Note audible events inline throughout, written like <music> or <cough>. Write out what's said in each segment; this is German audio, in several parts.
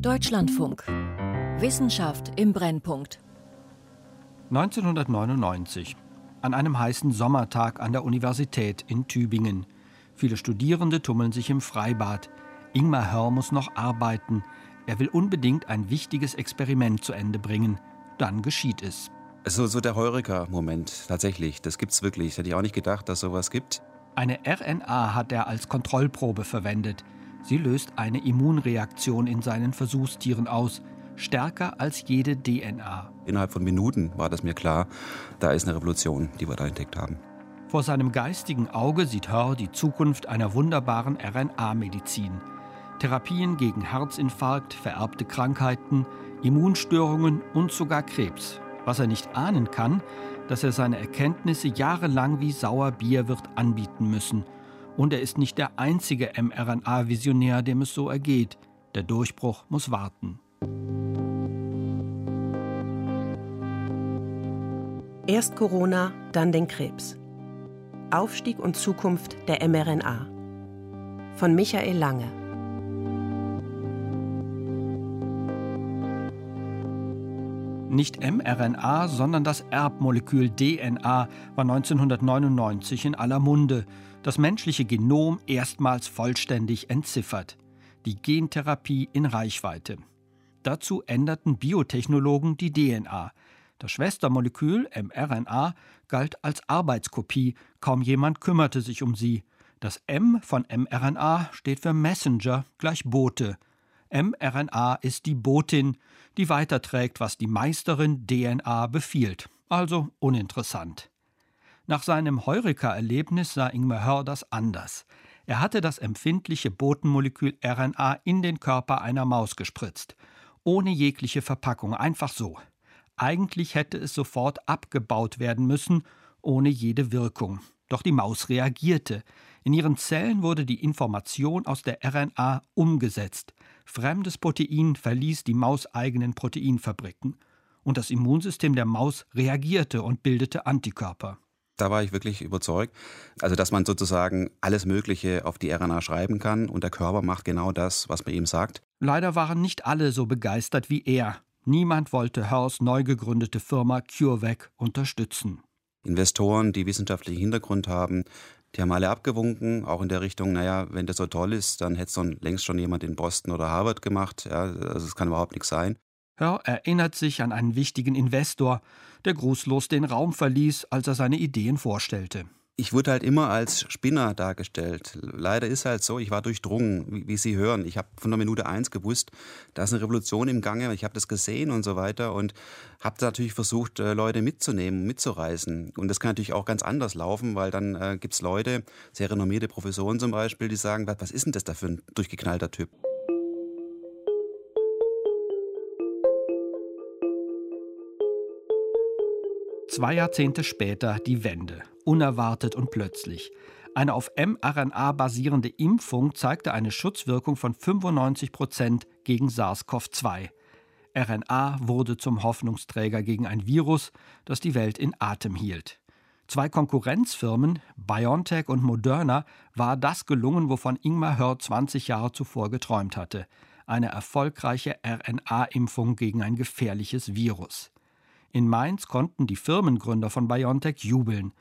Deutschlandfunk. Wissenschaft im Brennpunkt. 1999. An einem heißen Sommertag an der Universität in Tübingen. Viele Studierende tummeln sich im Freibad. Ingmar Hörr muss noch arbeiten. Er will unbedingt ein wichtiges Experiment zu Ende bringen. Dann geschieht es. So, so der Heureka-Moment, tatsächlich. Das gibt's wirklich. Das hätte ich auch nicht gedacht, dass sowas gibt. Eine RNA hat er als Kontrollprobe verwendet. Sie löst eine Immunreaktion in seinen Versuchstieren aus, stärker als jede DNA. Innerhalb von Minuten war das mir klar, da ist eine Revolution, die wir da entdeckt haben. Vor seinem geistigen Auge sieht Hör die Zukunft einer wunderbaren RNA-Medizin. Therapien gegen Herzinfarkt, vererbte Krankheiten, Immunstörungen und sogar Krebs. Was er nicht ahnen kann, dass er seine Erkenntnisse jahrelang wie Sauerbier wird anbieten müssen. Und er ist nicht der einzige mRNA-Visionär, dem es so ergeht. Der Durchbruch muss warten. Erst Corona, dann den Krebs. Aufstieg und Zukunft der mRNA. Von Michael Lange. Nicht mRNA, sondern das Erbmolekül DNA war 1999 in aller Munde. Das menschliche Genom erstmals vollständig entziffert. Die Gentherapie in Reichweite. Dazu änderten Biotechnologen die DNA. Das Schwestermolekül mRNA galt als Arbeitskopie, kaum jemand kümmerte sich um sie. Das M von mRNA steht für Messenger gleich Bote. mRNA ist die Botin, die weiterträgt, was die Meisterin DNA befiehlt. Also uninteressant. Nach seinem Heureka-Erlebnis sah Ingmar Hör das anders. Er hatte das empfindliche Botenmolekül RNA in den Körper einer Maus gespritzt. Ohne jegliche Verpackung, einfach so. Eigentlich hätte es sofort abgebaut werden müssen, ohne jede Wirkung. Doch die Maus reagierte. In ihren Zellen wurde die Information aus der RNA umgesetzt. Fremdes Protein verließ die mauseigenen Proteinfabriken. Und das Immunsystem der Maus reagierte und bildete Antikörper. Da war ich wirklich überzeugt. Also, dass man sozusagen alles Mögliche auf die RNA schreiben kann und der Körper macht genau das, was man ihm sagt. Leider waren nicht alle so begeistert wie er. Niemand wollte Hörs neu gegründete Firma CureVac unterstützen. Investoren, die wissenschaftlichen Hintergrund haben, die haben alle abgewunken, auch in der Richtung, naja, wenn das so toll ist, dann hätte es längst schon jemand in Boston oder Harvard gemacht. Ja, also es kann überhaupt nichts sein. Hör erinnert sich an einen wichtigen Investor, der grußlos den Raum verließ, als er seine Ideen vorstellte ich wurde halt immer als Spinner dargestellt. Leider ist halt so, ich war durchdrungen, wie, wie Sie hören. Ich habe von der Minute eins gewusst, da ist eine Revolution im Gange. Ich habe das gesehen und so weiter und habe natürlich versucht, äh, Leute mitzunehmen, mitzureißen. Und das kann natürlich auch ganz anders laufen, weil dann äh, gibt es Leute, sehr renommierte Professoren zum Beispiel, die sagen, was ist denn das da für ein durchgeknallter Typ? Zwei Jahrzehnte später die Wende. Unerwartet und plötzlich. Eine auf mRNA basierende Impfung zeigte eine Schutzwirkung von 95 Prozent gegen SARS-CoV-2. RNA wurde zum Hoffnungsträger gegen ein Virus, das die Welt in Atem hielt. Zwei Konkurrenzfirmen, BioNTech und Moderna, war das gelungen, wovon Ingmar Hör 20 Jahre zuvor geträumt hatte. Eine erfolgreiche RNA-Impfung gegen ein gefährliches Virus. In Mainz konnten die Firmengründer von BioNTech jubeln.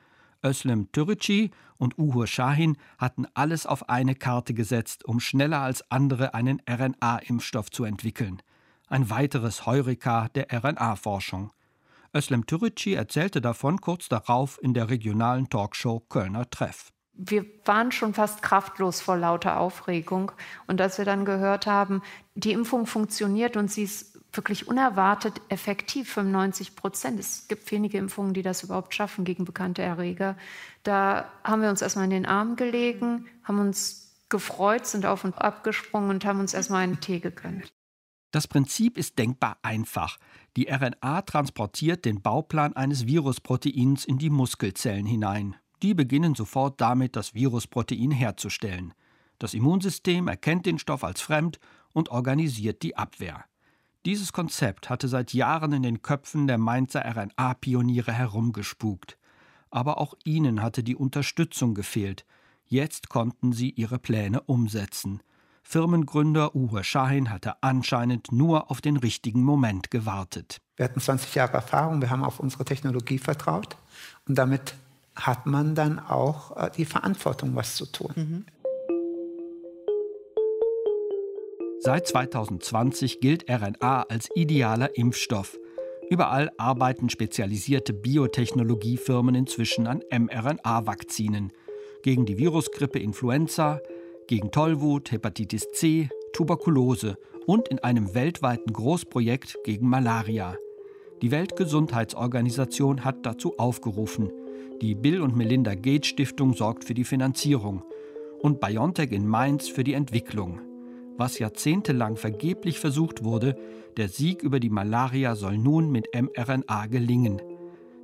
Özlem Türeci und Uhur Shahin hatten alles auf eine Karte gesetzt, um schneller als andere einen RNA-Impfstoff zu entwickeln. Ein weiteres Heureka der RNA-Forschung. Özlem Türeci erzählte davon kurz darauf in der regionalen Talkshow Kölner Treff. Wir waren schon fast kraftlos vor lauter Aufregung. Und als wir dann gehört haben, die Impfung funktioniert und sie ist wirklich unerwartet effektiv, 95 Prozent. Es gibt wenige Impfungen, die das überhaupt schaffen gegen bekannte Erreger. Da haben wir uns erstmal in den Arm gelegen, haben uns gefreut, sind auf und ab gesprungen und haben uns erstmal einen Tee gegönnt. Das Prinzip ist denkbar einfach. Die RNA transportiert den Bauplan eines Virusproteins in die Muskelzellen hinein. Die beginnen sofort damit, das Virusprotein herzustellen. Das Immunsystem erkennt den Stoff als fremd und organisiert die Abwehr. Dieses Konzept hatte seit Jahren in den Köpfen der Mainzer RNA-Pioniere herumgespukt. Aber auch ihnen hatte die Unterstützung gefehlt. Jetzt konnten sie ihre Pläne umsetzen. Firmengründer Uwe Schahin hatte anscheinend nur auf den richtigen Moment gewartet. Wir hatten 20 Jahre Erfahrung, wir haben auf unsere Technologie vertraut und damit hat man dann auch äh, die Verantwortung, was zu tun. Mhm. Seit 2020 gilt RNA als idealer Impfstoff. Überall arbeiten spezialisierte Biotechnologiefirmen inzwischen an mRNA-Vakzinen. Gegen die Virusgrippe Influenza, gegen Tollwut, Hepatitis C, Tuberkulose und in einem weltweiten Großprojekt gegen Malaria. Die Weltgesundheitsorganisation hat dazu aufgerufen. Die Bill und Melinda Gates Stiftung sorgt für die Finanzierung und BioNTech in Mainz für die Entwicklung. Was jahrzehntelang vergeblich versucht wurde, der Sieg über die Malaria soll nun mit mRNA gelingen.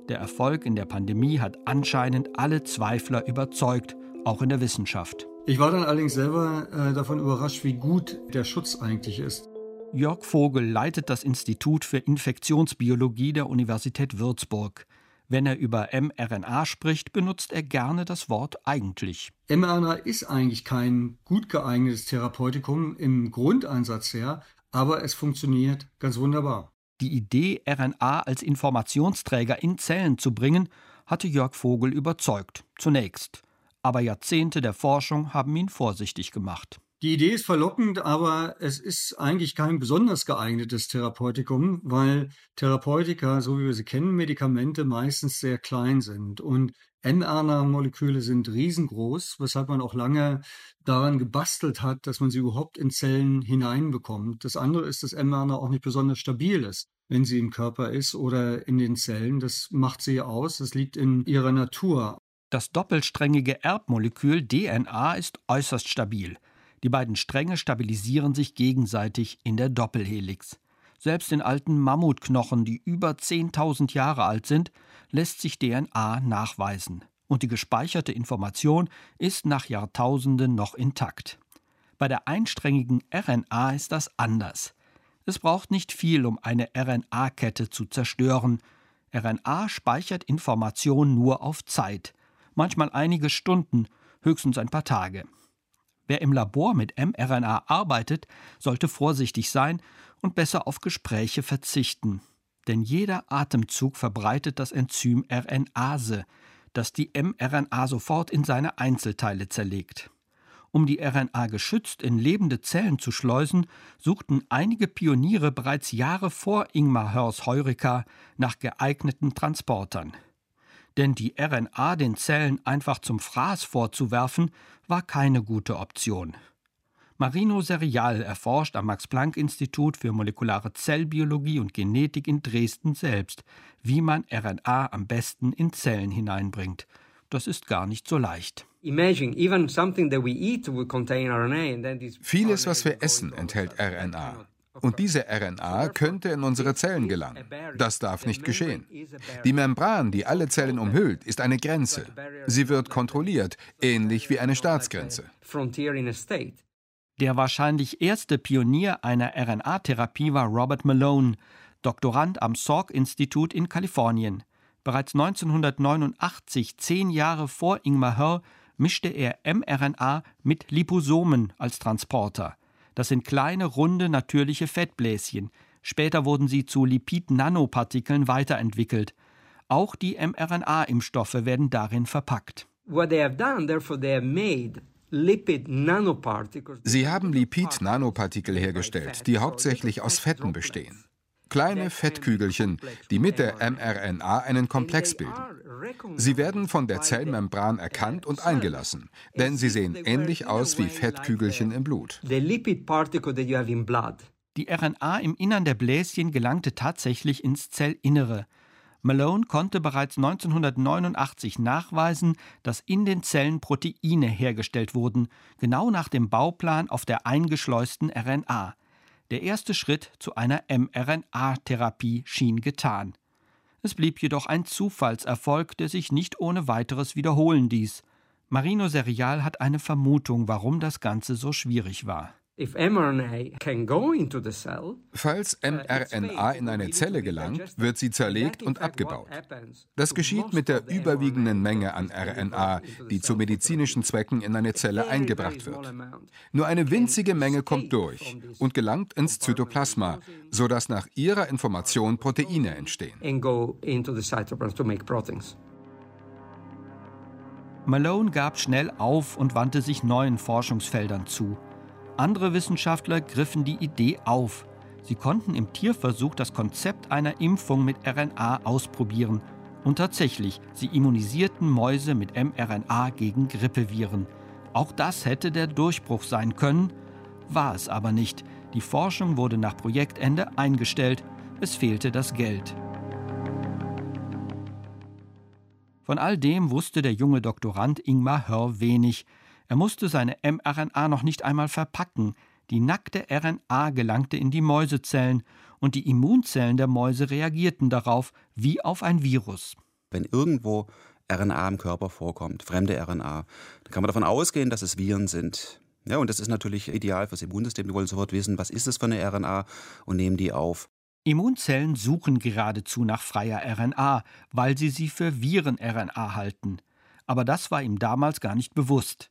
Der Erfolg in der Pandemie hat anscheinend alle Zweifler überzeugt, auch in der Wissenschaft. Ich war dann allerdings selber äh, davon überrascht, wie gut der Schutz eigentlich ist. Jörg Vogel leitet das Institut für Infektionsbiologie der Universität Würzburg. Wenn er über mRNA spricht, benutzt er gerne das Wort eigentlich. mRNA ist eigentlich kein gut geeignetes Therapeutikum im Grundeinsatz her, aber es funktioniert ganz wunderbar. Die Idee, RNA als Informationsträger in Zellen zu bringen, hatte Jörg Vogel überzeugt. Zunächst aber Jahrzehnte der Forschung haben ihn vorsichtig gemacht. Die Idee ist verlockend, aber es ist eigentlich kein besonders geeignetes Therapeutikum, weil Therapeutika, so wie wir sie kennen, Medikamente meistens sehr klein sind. Und mRNA-Moleküle sind riesengroß, weshalb man auch lange daran gebastelt hat, dass man sie überhaupt in Zellen hineinbekommt. Das andere ist, dass mRNA auch nicht besonders stabil ist, wenn sie im Körper ist oder in den Zellen. Das macht sie aus, das liegt in ihrer Natur. Das doppelsträngige Erbmolekül DNA ist äußerst stabil. Die beiden Stränge stabilisieren sich gegenseitig in der Doppelhelix. Selbst in alten Mammutknochen, die über 10.000 Jahre alt sind, lässt sich DNA nachweisen. Und die gespeicherte Information ist nach Jahrtausenden noch intakt. Bei der einsträngigen RNA ist das anders. Es braucht nicht viel, um eine RNA-Kette zu zerstören. RNA speichert Information nur auf Zeit manchmal einige Stunden, höchstens ein paar Tage. Wer im Labor mit mRNA arbeitet, sollte vorsichtig sein und besser auf Gespräche verzichten. Denn jeder Atemzug verbreitet das Enzym RNase, das die mRNA sofort in seine Einzelteile zerlegt. Um die RNA geschützt in lebende Zellen zu schleusen, suchten einige Pioniere bereits Jahre vor Ingmar Hörs Heureka nach geeigneten Transportern denn die RNA den Zellen einfach zum Fraß vorzuwerfen, war keine gute Option. Marino Serial erforscht am Max-Planck-Institut für molekulare Zellbiologie und Genetik in Dresden selbst, wie man RNA am besten in Zellen hineinbringt. Das ist gar nicht so leicht. Vieles, was wir essen, enthält RNA. Und diese RNA könnte in unsere Zellen gelangen. Das darf nicht geschehen. Die Membran, die alle Zellen umhüllt, ist eine Grenze. Sie wird kontrolliert, ähnlich wie eine Staatsgrenze. Der wahrscheinlich erste Pionier einer RNA-Therapie war Robert Malone, Doktorand am Salk-Institut in Kalifornien. Bereits 1989, zehn Jahre vor Ingmar Hör, mischte er mRNA mit Liposomen als Transporter. Das sind kleine, runde, natürliche Fettbläschen. Später wurden sie zu Lipid-Nanopartikeln weiterentwickelt. Auch die mRNA-Impfstoffe werden darin verpackt. Sie haben Lipid-Nanopartikel hergestellt, die hauptsächlich aus Fetten bestehen. Kleine Fettkügelchen, die mit der mRNA einen Komplex bilden. Sie werden von der Zellmembran erkannt und eingelassen, denn sie sehen ähnlich aus wie Fettkügelchen im Blut. Die RNA im Innern der Bläschen gelangte tatsächlich ins Zellinnere. Malone konnte bereits 1989 nachweisen, dass in den Zellen Proteine hergestellt wurden, genau nach dem Bauplan auf der eingeschleusten RNA. Der erste Schritt zu einer mRNA-Therapie schien getan. Es blieb jedoch ein Zufallserfolg, der sich nicht ohne weiteres wiederholen ließ. Marino Serial hat eine Vermutung, warum das Ganze so schwierig war. Falls mRNA in eine Zelle gelangt, wird sie zerlegt und abgebaut. Das geschieht mit der überwiegenden Menge an RNA, die zu medizinischen Zwecken in eine Zelle eingebracht wird. Nur eine winzige Menge kommt durch und gelangt ins Zytoplasma, sodass nach ihrer Information Proteine entstehen. Malone gab schnell auf und wandte sich neuen Forschungsfeldern zu. Andere Wissenschaftler griffen die Idee auf. Sie konnten im Tierversuch das Konzept einer Impfung mit RNA ausprobieren. Und tatsächlich, sie immunisierten Mäuse mit mRNA gegen Grippeviren. Auch das hätte der Durchbruch sein können, war es aber nicht. Die Forschung wurde nach Projektende eingestellt. Es fehlte das Geld. Von all dem wusste der junge Doktorand Ingmar Hörr wenig. Er musste seine mRNA noch nicht einmal verpacken. Die nackte RNA gelangte in die Mäusezellen und die Immunzellen der Mäuse reagierten darauf wie auf ein Virus. Wenn irgendwo RNA im Körper vorkommt, fremde RNA, dann kann man davon ausgehen, dass es Viren sind. Ja, und das ist natürlich ideal fürs Immunsystem. Die wollen sofort wissen, was ist es für eine RNA und nehmen die auf. Immunzellen suchen geradezu nach freier RNA, weil sie sie für Viren-RNA halten. Aber das war ihm damals gar nicht bewusst.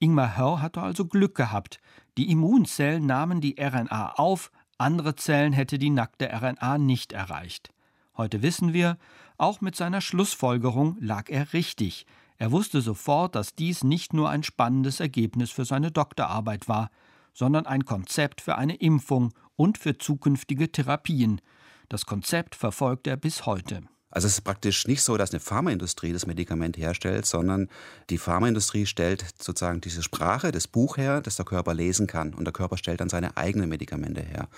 Ingmar Hörr hatte also Glück gehabt. Die Immunzellen nahmen die RNA auf, andere Zellen hätte die nackte RNA nicht erreicht. Heute wissen wir, auch mit seiner Schlussfolgerung lag er richtig. Er wusste sofort, dass dies nicht nur ein spannendes Ergebnis für seine Doktorarbeit war, sondern ein Konzept für eine Impfung und für zukünftige Therapien. Das Konzept verfolgt er bis heute. Also es ist praktisch nicht so, dass eine Pharmaindustrie das Medikament herstellt, sondern die Pharmaindustrie stellt sozusagen diese Sprache, das Buch her, das der Körper lesen kann. Und der Körper stellt dann seine eigenen Medikamente her.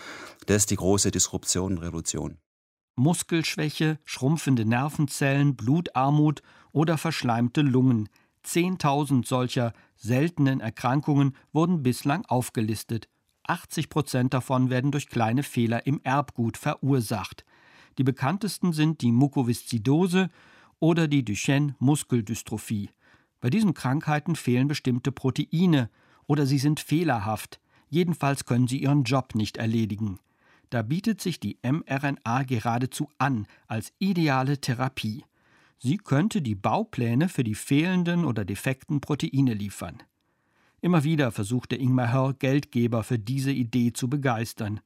Das ist die große Disruption und Revolution. Muskelschwäche, schrumpfende Nervenzellen, Blutarmut oder verschleimte Lungen. Zehntausend solcher seltenen Erkrankungen wurden bislang aufgelistet. 80 Prozent davon werden durch kleine Fehler im Erbgut verursacht. Die bekanntesten sind die Mukoviszidose oder die Duchenne-Muskeldystrophie. Bei diesen Krankheiten fehlen bestimmte Proteine oder sie sind fehlerhaft. Jedenfalls können sie ihren Job nicht erledigen. Da bietet sich die mRNA geradezu an als ideale Therapie. Sie könnte die Baupläne für die fehlenden oder defekten Proteine liefern. Immer wieder versuchte Ingmar Hörr, Geldgeber für diese Idee zu begeistern.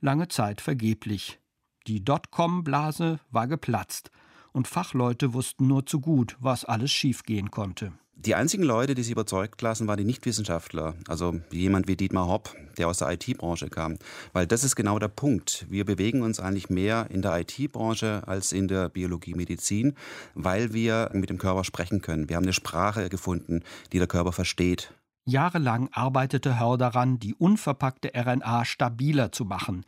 Lange Zeit vergeblich. Die Dotcom-Blase war geplatzt und Fachleute wussten nur zu gut, was alles schiefgehen konnte. Die einzigen Leute, die sie überzeugt lassen, waren die Nichtwissenschaftler. Also jemand wie Dietmar Hopp, der aus der IT-Branche kam. Weil das ist genau der Punkt. Wir bewegen uns eigentlich mehr in der IT-Branche als in der Biologie, Medizin, weil wir mit dem Körper sprechen können. Wir haben eine Sprache gefunden, die der Körper versteht. Jahrelang arbeitete Hörr daran, die unverpackte RNA stabiler zu machen.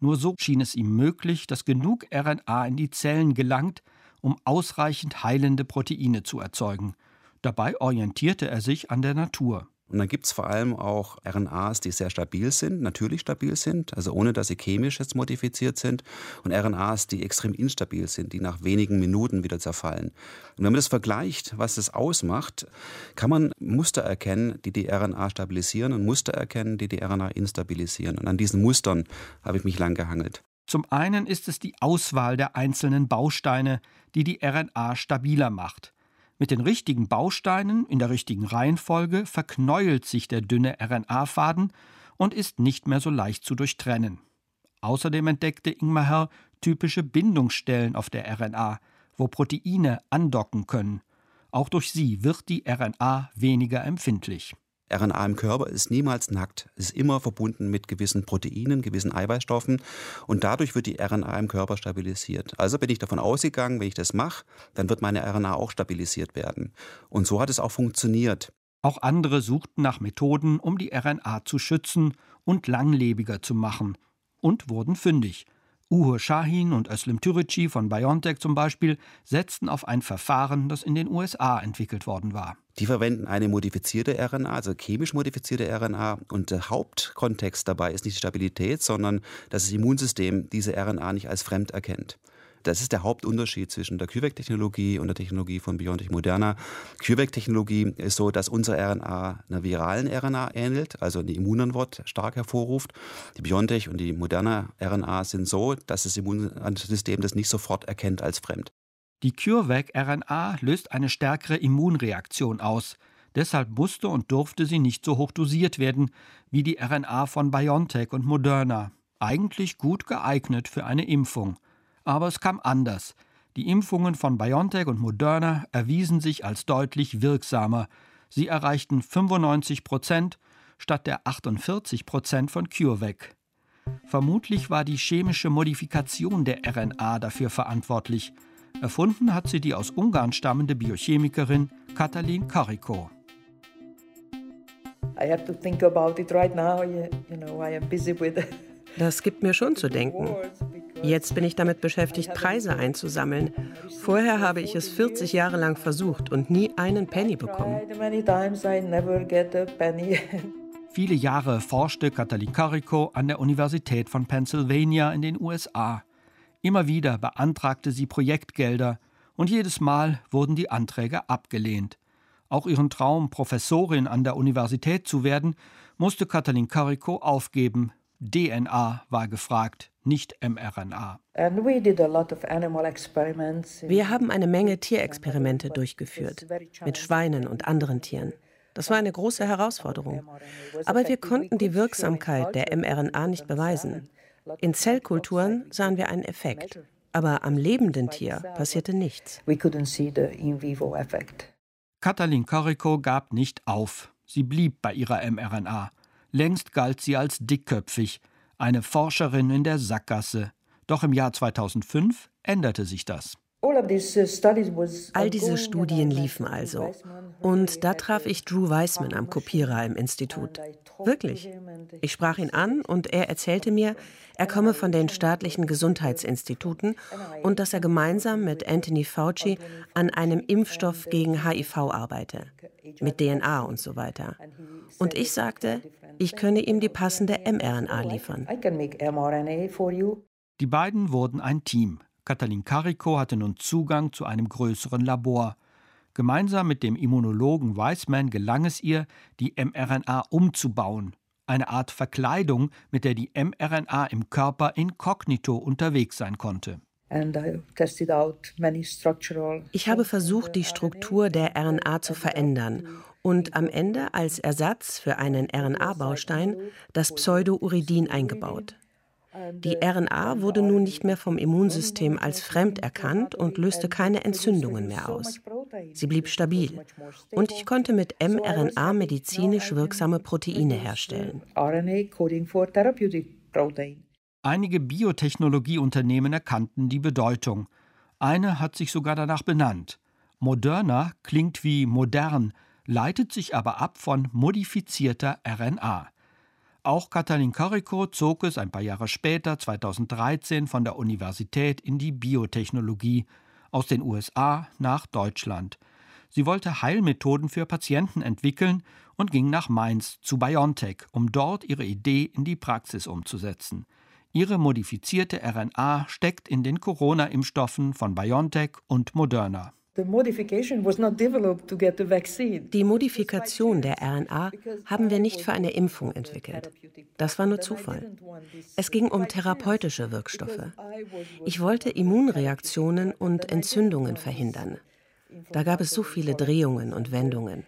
Nur so schien es ihm möglich, dass genug RNA in die Zellen gelangt, um ausreichend heilende Proteine zu erzeugen. Dabei orientierte er sich an der Natur. Und dann gibt es vor allem auch RNAs, die sehr stabil sind, natürlich stabil sind, also ohne dass sie chemisch jetzt modifiziert sind, und RNAs, die extrem instabil sind, die nach wenigen Minuten wieder zerfallen. Und wenn man das vergleicht, was das ausmacht, kann man Muster erkennen, die die RNA stabilisieren und Muster erkennen, die die RNA instabilisieren. Und an diesen Mustern habe ich mich lang gehangelt. Zum einen ist es die Auswahl der einzelnen Bausteine, die die RNA stabiler macht. Mit den richtigen Bausteinen in der richtigen Reihenfolge verknäult sich der dünne RNA-Faden und ist nicht mehr so leicht zu durchtrennen. Außerdem entdeckte Ingmar Herr typische Bindungsstellen auf der RNA, wo Proteine andocken können. Auch durch sie wird die RNA weniger empfindlich. RNA im Körper ist niemals nackt. Es ist immer verbunden mit gewissen Proteinen, gewissen Eiweißstoffen und dadurch wird die RNA im Körper stabilisiert. Also bin ich davon ausgegangen, wenn ich das mache, dann wird meine RNA auch stabilisiert werden. Und so hat es auch funktioniert. Auch andere suchten nach Methoden, um die RNA zu schützen und langlebiger zu machen und wurden fündig. Uğur Shahin und Özlem Türeci von BioNTech zum Beispiel setzten auf ein Verfahren, das in den USA entwickelt worden war. Die verwenden eine modifizierte RNA, also chemisch modifizierte RNA. Und der Hauptkontext dabei ist nicht die Stabilität, sondern dass das Immunsystem diese RNA nicht als fremd erkennt. Das ist der Hauptunterschied zwischen der CureVac-Technologie und der Technologie von BioNTech Moderna. CureVac-Technologie ist so, dass unsere RNA einer viralen RNA ähnelt, also eine Immunantwort stark hervorruft. Die BioNTech und die Moderna RNA sind so, dass das Immunsystem das nicht sofort erkennt als fremd. Die CureVac-RNA löst eine stärkere Immunreaktion aus. Deshalb musste und durfte sie nicht so hoch dosiert werden wie die RNA von BioNTech und Moderna. Eigentlich gut geeignet für eine Impfung. Aber es kam anders. Die Impfungen von BioNTech und Moderna erwiesen sich als deutlich wirksamer. Sie erreichten 95 Prozent statt der 48 Prozent von CureVac. Vermutlich war die chemische Modifikation der RNA dafür verantwortlich. Erfunden hat sie die aus Ungarn stammende Biochemikerin Katalin Kariko. Das gibt mir schon zu denken. Jetzt bin ich damit beschäftigt, Preise einzusammeln. Vorher habe ich es 40 Jahre lang versucht und nie einen Penny bekommen. <laughs> Viele Jahre forschte Katalin Kariko an der Universität von Pennsylvania in den USA. Immer wieder beantragte sie Projektgelder und jedes Mal wurden die Anträge abgelehnt. Auch ihren Traum, Professorin an der Universität zu werden, musste Katalin Kariko aufgeben. DNA war gefragt, nicht mRNA. Wir haben eine Menge Tierexperimente durchgeführt, mit Schweinen und anderen Tieren. Das war eine große Herausforderung. Aber wir konnten die Wirksamkeit der mRNA nicht beweisen. In Zellkulturen sahen wir einen Effekt, aber am lebenden Tier passierte nichts. Katalin Kariko gab nicht auf. Sie blieb bei ihrer mRNA. Längst galt sie als dickköpfig, eine Forscherin in der Sackgasse. Doch im Jahr 2005 änderte sich das. Uh, All diese Studien liefen also. Und da traf ich Drew Weissman am Kopierer im Institut. Wirklich. Ich sprach ihn an und er erzählte mir, er komme von den staatlichen Gesundheitsinstituten und dass er gemeinsam mit Anthony Fauci an einem Impfstoff gegen HIV arbeite, mit DNA und so weiter. Und ich sagte, ich könne ihm die passende mRNA liefern. Die beiden wurden ein Team. Katalin Kariko hatte nun Zugang zu einem größeren Labor. Gemeinsam mit dem Immunologen Weissman gelang es ihr, die mRNA umzubauen, eine Art Verkleidung, mit der die mRNA im Körper inkognito unterwegs sein konnte. Ich habe versucht, die Struktur der RNA zu verändern und am Ende als Ersatz für einen RNA-Baustein das Pseudouridin eingebaut. Die RNA wurde nun nicht mehr vom Immunsystem als fremd erkannt und löste keine Entzündungen mehr aus. Sie blieb stabil und ich konnte mit mRNA medizinisch wirksame Proteine herstellen. Einige Biotechnologieunternehmen erkannten die Bedeutung. Eine hat sich sogar danach benannt. Moderna klingt wie modern, leitet sich aber ab von modifizierter RNA. Auch Katalin Kariko zog es ein paar Jahre später, 2013, von der Universität in die Biotechnologie, aus den USA nach Deutschland. Sie wollte Heilmethoden für Patienten entwickeln und ging nach Mainz zu BioNTech, um dort ihre Idee in die Praxis umzusetzen. Ihre modifizierte RNA steckt in den Corona-Impfstoffen von BioNTech und Moderna. Die Modifikation der RNA haben wir nicht für eine Impfung entwickelt. Das war nur Zufall. Es ging um therapeutische Wirkstoffe. Ich wollte Immunreaktionen und Entzündungen verhindern. Da gab es so viele Drehungen und Wendungen.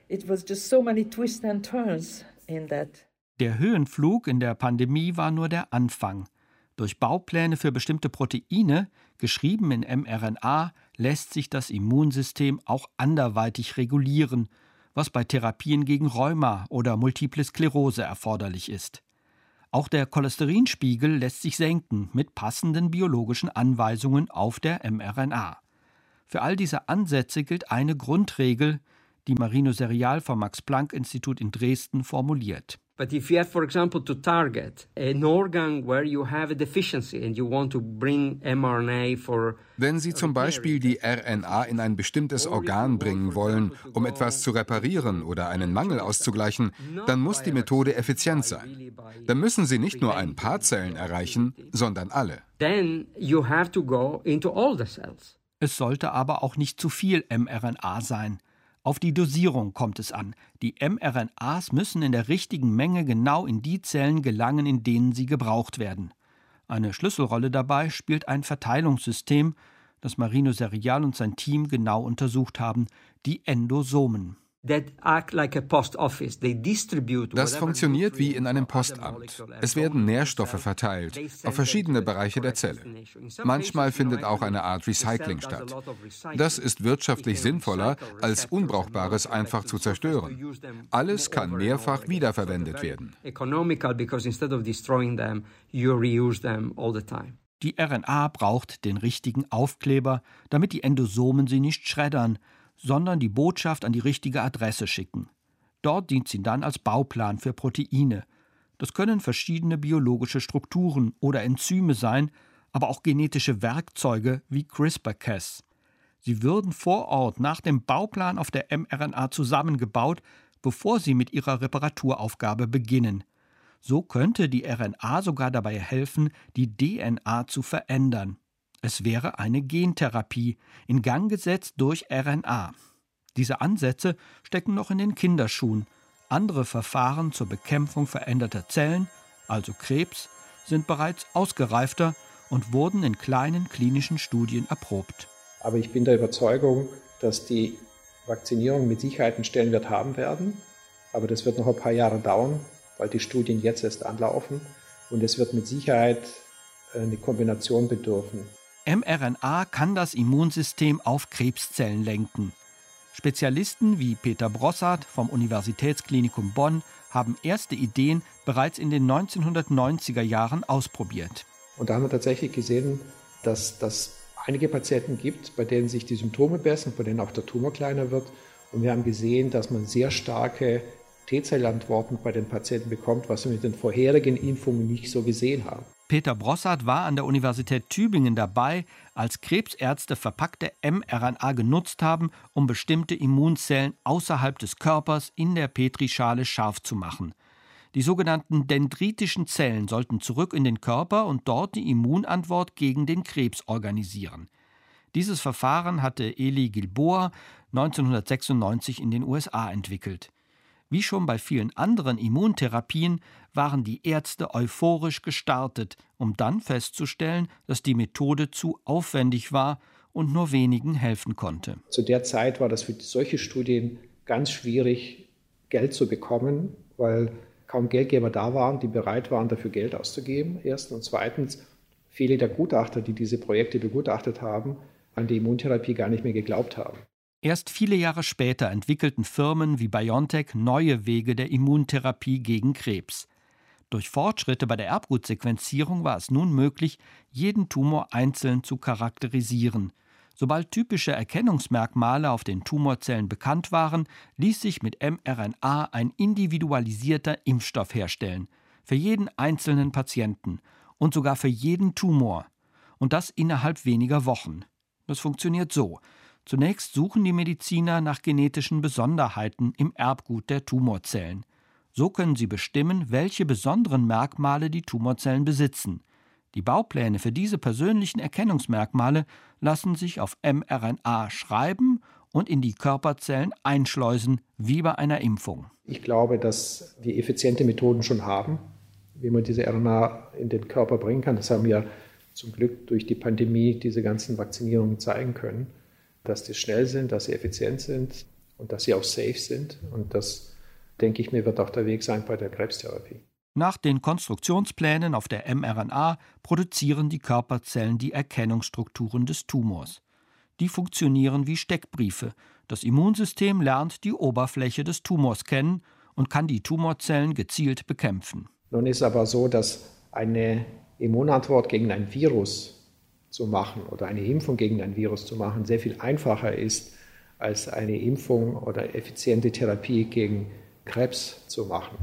Der Höhenflug in der Pandemie war nur der Anfang. Durch Baupläne für bestimmte Proteine, geschrieben in mRNA, lässt sich das Immunsystem auch anderweitig regulieren, was bei Therapien gegen Rheuma oder Multiple Sklerose erforderlich ist. Auch der Cholesterinspiegel lässt sich senken mit passenden biologischen Anweisungen auf der mRNA. Für all diese Ansätze gilt eine Grundregel, die Marino Serial vom Max Planck Institut in Dresden formuliert. But if you have, for example, to target an organ where you have a deficiency and you want to bring mRNA for Wenn Sie zum Beispiel die RNA in ein bestimmtes Organ bringen wollen, um etwas zu reparieren oder einen Mangel auszugleichen, dann muss die Methode effizient sein. Dann müssen Sie nicht nur ein paar Zellen erreichen, sondern alle. Then you have to go into all the cells. Es sollte aber auch nicht zu viel mRNA sein. Auf die Dosierung kommt es an. Die mRNAs müssen in der richtigen Menge genau in die Zellen gelangen, in denen sie gebraucht werden. Eine Schlüsselrolle dabei spielt ein Verteilungssystem, das Marino Serial und sein Team genau untersucht haben, die Endosomen. Das funktioniert wie in einem Postamt. Es werden Nährstoffe verteilt auf verschiedene Bereiche der Zelle. Manchmal findet auch eine Art Recycling statt. Das ist wirtschaftlich sinnvoller, als Unbrauchbares einfach zu zerstören. Alles kann mehrfach wiederverwendet werden. Die RNA braucht den richtigen Aufkleber, damit die Endosomen sie nicht schreddern, sondern die Botschaft an die richtige Adresse schicken. Dort dient sie dann als Bauplan für Proteine. Das können verschiedene biologische Strukturen oder Enzyme sein, aber auch genetische Werkzeuge wie CRISPR-Cas. Sie würden vor Ort nach dem Bauplan auf der mRNA zusammengebaut, bevor sie mit ihrer Reparaturaufgabe beginnen. So könnte die RNA sogar dabei helfen, die DNA zu verändern. Es wäre eine Gentherapie, in Gang gesetzt durch RNA. Diese Ansätze stecken noch in den Kinderschuhen. Andere Verfahren zur Bekämpfung veränderter Zellen, also Krebs, sind bereits ausgereifter und wurden in kleinen klinischen Studien erprobt. Aber ich bin der Überzeugung, dass die Vakzinierung mit Sicherheit einen Stellenwert haben werden. Aber das wird noch ein paar Jahre dauern, weil die Studien jetzt erst anlaufen. Und es wird mit Sicherheit eine Kombination bedürfen mRNA kann das Immunsystem auf Krebszellen lenken. Spezialisten wie Peter Brossard vom Universitätsklinikum Bonn haben erste Ideen bereits in den 1990er Jahren ausprobiert. Und da haben wir tatsächlich gesehen, dass das einige Patienten gibt, bei denen sich die Symptome bessern, bei denen auch der Tumor kleiner wird. Und wir haben gesehen, dass man sehr starke T-Zellantworten bei den Patienten bekommt, was wir mit den vorherigen Impfungen nicht so gesehen haben. Peter Brossard war an der Universität Tübingen dabei, als Krebsärzte verpackte mRNA genutzt haben, um bestimmte Immunzellen außerhalb des Körpers in der Petrischale scharf zu machen. Die sogenannten dendritischen Zellen sollten zurück in den Körper und dort die Immunantwort gegen den Krebs organisieren. Dieses Verfahren hatte Eli Gilboa 1996 in den USA entwickelt. Wie schon bei vielen anderen Immuntherapien waren die Ärzte euphorisch gestartet, um dann festzustellen, dass die Methode zu aufwendig war und nur wenigen helfen konnte. Zu der Zeit war das für solche Studien ganz schwierig, Geld zu bekommen, weil kaum Geldgeber da waren, die bereit waren, dafür Geld auszugeben. Erstens und zweitens, viele der Gutachter, die diese Projekte begutachtet haben, an die Immuntherapie gar nicht mehr geglaubt haben. Erst viele Jahre später entwickelten Firmen wie BioNTech neue Wege der Immuntherapie gegen Krebs. Durch Fortschritte bei der Erbgutsequenzierung war es nun möglich, jeden Tumor einzeln zu charakterisieren. Sobald typische Erkennungsmerkmale auf den Tumorzellen bekannt waren, ließ sich mit mRNA ein individualisierter Impfstoff herstellen, für jeden einzelnen Patienten und sogar für jeden Tumor. Und das innerhalb weniger Wochen. Das funktioniert so. Zunächst suchen die Mediziner nach genetischen Besonderheiten im Erbgut der Tumorzellen. So können sie bestimmen, welche besonderen Merkmale die Tumorzellen besitzen. Die Baupläne für diese persönlichen Erkennungsmerkmale lassen sich auf mRNA schreiben und in die Körperzellen einschleusen, wie bei einer Impfung. Ich glaube, dass wir effiziente Methoden schon haben, wie man diese RNA in den Körper bringen kann. Das haben wir zum Glück durch die Pandemie diese ganzen Vakzinierungen zeigen können dass die schnell sind, dass sie effizient sind und dass sie auch safe sind. Und das, denke ich mir, wird auch der Weg sein bei der Krebstherapie. Nach den Konstruktionsplänen auf der mRNA produzieren die Körperzellen die Erkennungsstrukturen des Tumors. Die funktionieren wie Steckbriefe. Das Immunsystem lernt die Oberfläche des Tumors kennen und kann die Tumorzellen gezielt bekämpfen. Nun ist aber so, dass eine Immunantwort gegen ein Virus zu machen oder eine Impfung gegen ein Virus zu machen sehr viel einfacher ist, als eine Impfung oder effiziente Therapie gegen Krebs zu machen.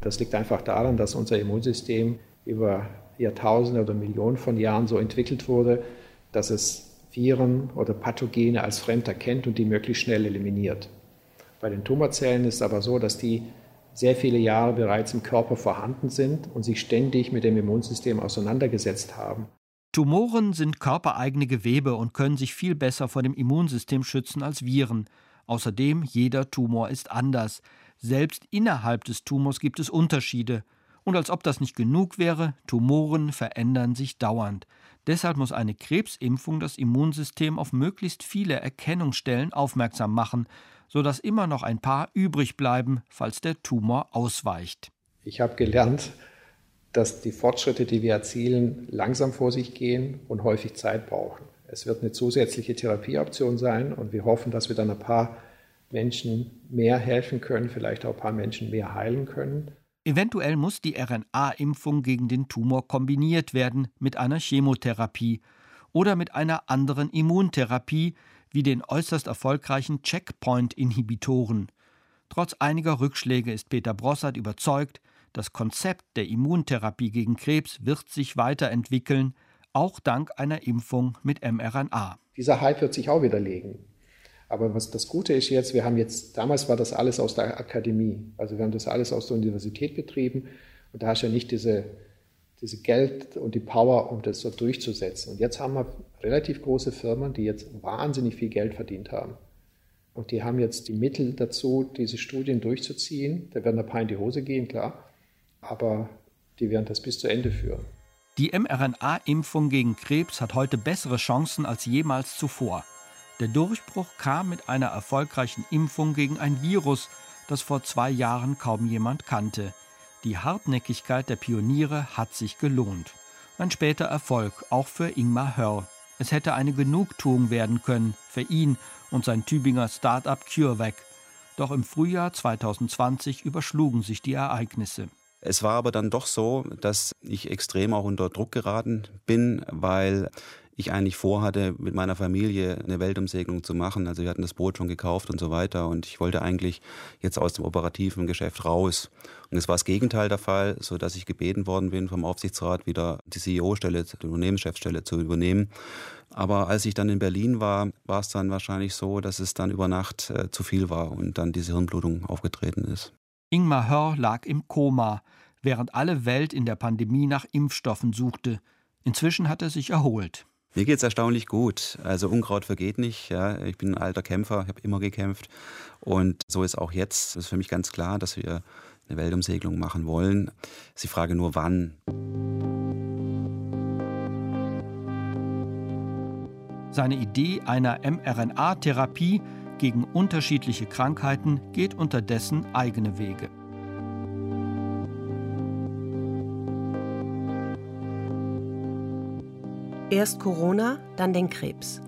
Das liegt einfach daran, dass unser Immunsystem über Jahrtausende oder Millionen von Jahren so entwickelt wurde, dass es Viren oder Pathogene als fremd erkennt und die möglichst schnell eliminiert. Bei den Tumorzellen ist es aber so, dass die sehr viele Jahre bereits im Körper vorhanden sind und sich ständig mit dem Immunsystem auseinandergesetzt haben. Tumoren sind körpereigene Gewebe und können sich viel besser vor dem Immunsystem schützen als Viren. Außerdem, jeder Tumor ist anders. Selbst innerhalb des Tumors gibt es Unterschiede. Und als ob das nicht genug wäre, Tumoren verändern sich dauernd. Deshalb muss eine Krebsimpfung das Immunsystem auf möglichst viele Erkennungsstellen aufmerksam machen, sodass immer noch ein paar übrig bleiben, falls der Tumor ausweicht. Ich habe gelernt, dass die Fortschritte, die wir erzielen, langsam vor sich gehen und häufig Zeit brauchen. Es wird eine zusätzliche Therapieoption sein und wir hoffen, dass wir dann ein paar Menschen mehr helfen können, vielleicht auch ein paar Menschen mehr heilen können. Eventuell muss die RNA-Impfung gegen den Tumor kombiniert werden mit einer Chemotherapie oder mit einer anderen Immuntherapie, wie den äußerst erfolgreichen Checkpoint-Inhibitoren. Trotz einiger Rückschläge ist Peter Brossard überzeugt, das Konzept der Immuntherapie gegen Krebs wird sich weiterentwickeln, auch dank einer Impfung mit mRNA. Dieser Hype wird sich auch widerlegen. Aber was das Gute ist jetzt, wir haben jetzt, damals war das alles aus der Akademie. Also wir haben das alles aus der Universität betrieben und da hast du ja nicht diese, diese Geld und die Power, um das so durchzusetzen. Und jetzt haben wir relativ große Firmen, die jetzt wahnsinnig viel Geld verdient haben. Und die haben jetzt die Mittel dazu, diese Studien durchzuziehen. Da werden ein paar in die Hose gehen, klar. Aber die werden das bis zu Ende führen. Die mRNA-Impfung gegen Krebs hat heute bessere Chancen als jemals zuvor. Der Durchbruch kam mit einer erfolgreichen Impfung gegen ein Virus, das vor zwei Jahren kaum jemand kannte. Die Hartnäckigkeit der Pioniere hat sich gelohnt. Ein später Erfolg auch für Ingmar Hörl. Es hätte eine Genugtuung werden können für ihn und sein Tübinger Start-up CureVac. Doch im Frühjahr 2020 überschlugen sich die Ereignisse. Es war aber dann doch so, dass ich extrem auch unter Druck geraten bin, weil ich eigentlich vorhatte, mit meiner Familie eine Weltumsegnung zu machen. Also wir hatten das Boot schon gekauft und so weiter und ich wollte eigentlich jetzt aus dem operativen Geschäft raus. Und es war das Gegenteil der Fall, so dass ich gebeten worden bin vom Aufsichtsrat wieder die CEO-Stelle, die Unternehmenschefstelle zu übernehmen. Aber als ich dann in Berlin war, war es dann wahrscheinlich so, dass es dann über Nacht äh, zu viel war und dann diese Hirnblutung aufgetreten ist. Ingmar Hörr lag im Koma, während alle Welt in der Pandemie nach Impfstoffen suchte. Inzwischen hat er sich erholt. Mir geht es erstaunlich gut. Also Unkraut vergeht nicht. Ja. Ich bin ein alter Kämpfer, ich habe immer gekämpft. Und so ist auch jetzt. Es ist für mich ganz klar, dass wir eine Weltumsegelung machen wollen. Sie frage nur, wann. Seine Idee einer mRNA-Therapie gegen unterschiedliche Krankheiten geht unterdessen eigene Wege. Erst Corona, dann den Krebs.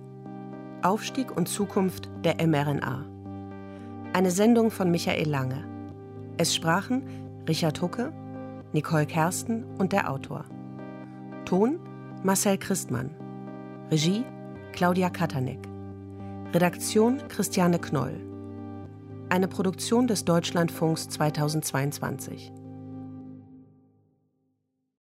Aufstieg und Zukunft der mRNA. Eine Sendung von Michael Lange. Es sprachen Richard Hucke, Nicole Kersten und der Autor. Ton Marcel Christmann. Regie Claudia Katanek. Redaktion Christiane Knoll. Eine Produktion des Deutschlandfunks 2022.